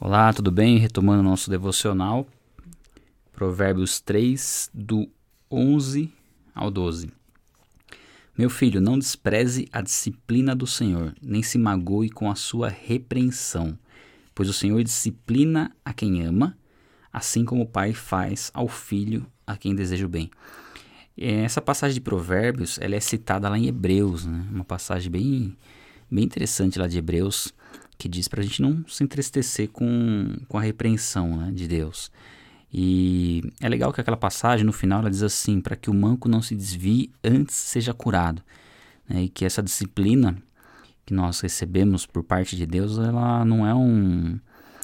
Olá, tudo bem? Retomando nosso devocional, Provérbios 3, do 11 ao 12. Meu filho, não despreze a disciplina do Senhor, nem se magoe com a sua repreensão, pois o Senhor disciplina a quem ama, assim como o pai faz ao filho a quem deseja o bem. Essa passagem de Provérbios, ela é citada lá em Hebreus, né? uma passagem bem, bem interessante lá de Hebreus, que diz para a gente não se entristecer com, com a repreensão né, de Deus. E é legal que aquela passagem no final ela diz assim: para que o manco não se desvie antes seja curado. Né, e que essa disciplina que nós recebemos por parte de Deus, ela não é um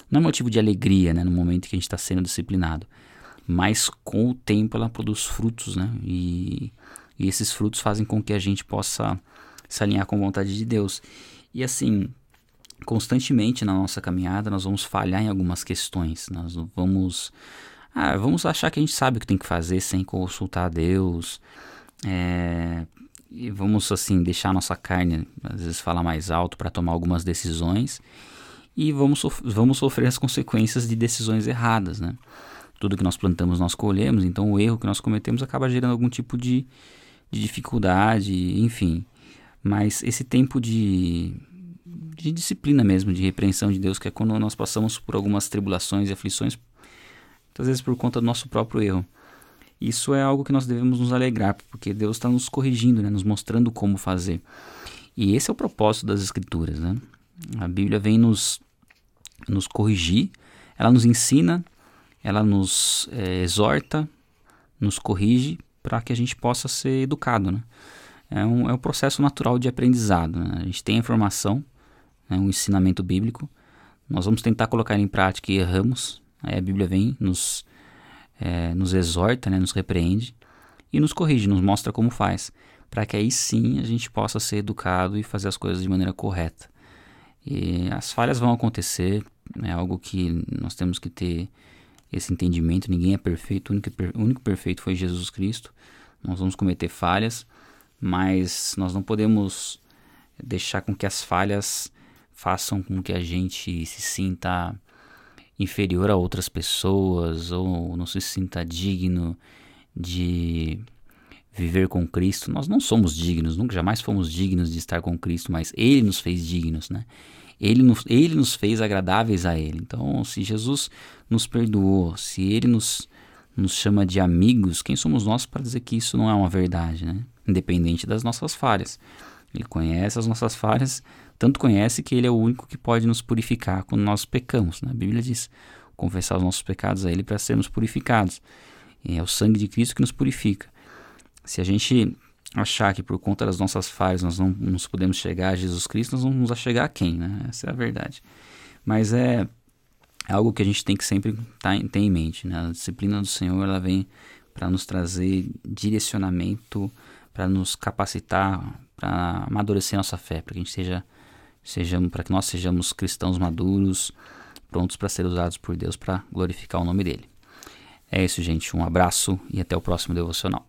não é motivo de alegria né, no momento que a gente está sendo disciplinado, mas com o tempo ela produz frutos, né? E, e esses frutos fazem com que a gente possa se alinhar com a vontade de Deus. E assim, constantemente na nossa caminhada nós vamos falhar em algumas questões. Nós vamos, ah, vamos achar que a gente sabe o que tem que fazer sem consultar a Deus. É, e vamos assim deixar a nossa carne às vezes falar mais alto para tomar algumas decisões e vamos, sof vamos sofrer as consequências de decisões erradas, né? Tudo que nós plantamos nós colhemos, então o erro que nós cometemos acaba gerando algum tipo de, de dificuldade, enfim. Mas esse tempo de de disciplina mesmo, de repreensão de Deus, que é quando nós passamos por algumas tribulações e aflições, muitas vezes por conta do nosso próprio erro. Isso é algo que nós devemos nos alegrar, porque Deus está nos corrigindo, né, nos mostrando como fazer. E esse é o propósito das Escrituras. Né? A Bíblia vem nos, nos corrigir, ela nos ensina, ela nos é, exorta, nos corrige para que a gente possa ser educado. Né? É, um, é um processo natural de aprendizado. Né? A gente tem a informação, né, um ensinamento bíblico. Nós vamos tentar colocar em prática e erramos. Aí a Bíblia vem, nos, é, nos exorta, né, nos repreende e nos corrige, nos mostra como faz, para que aí sim a gente possa ser educado e fazer as coisas de maneira correta. E as falhas vão acontecer, é algo que nós temos que ter esse entendimento. Ninguém é perfeito, o único, o único perfeito foi Jesus Cristo. Nós vamos cometer falhas, mas nós não podemos deixar com que as falhas façam com que a gente se sinta inferior a outras pessoas ou não se sinta digno de viver com Cristo. Nós não somos dignos, nunca jamais fomos dignos de estar com Cristo, mas Ele nos fez dignos, né? Ele nos, ele nos fez agradáveis a Ele. Então, se Jesus nos perdoou, se Ele nos, nos chama de amigos, quem somos nós para dizer que isso não é uma verdade, né? Independente das nossas falhas. Ele conhece as nossas falhas, tanto conhece que ele é o único que pode nos purificar quando nós pecamos. Né? A Bíblia diz: confessar os nossos pecados a ele para sermos purificados. E é o sangue de Cristo que nos purifica. Se a gente achar que por conta das nossas falhas nós não nos podemos chegar a Jesus Cristo, nós vamos nos chegar a quem, né? Essa é a verdade. Mas é, é algo que a gente tem que sempre tá, ter em mente, né? A disciplina do Senhor, ela vem para nos trazer direcionamento, para nos capacitar, para amadurecer nossa fé, para que a gente seja, sejamos, para que nós sejamos cristãos maduros, prontos para ser usados por Deus para glorificar o nome dele. É isso, gente. Um abraço e até o próximo devocional.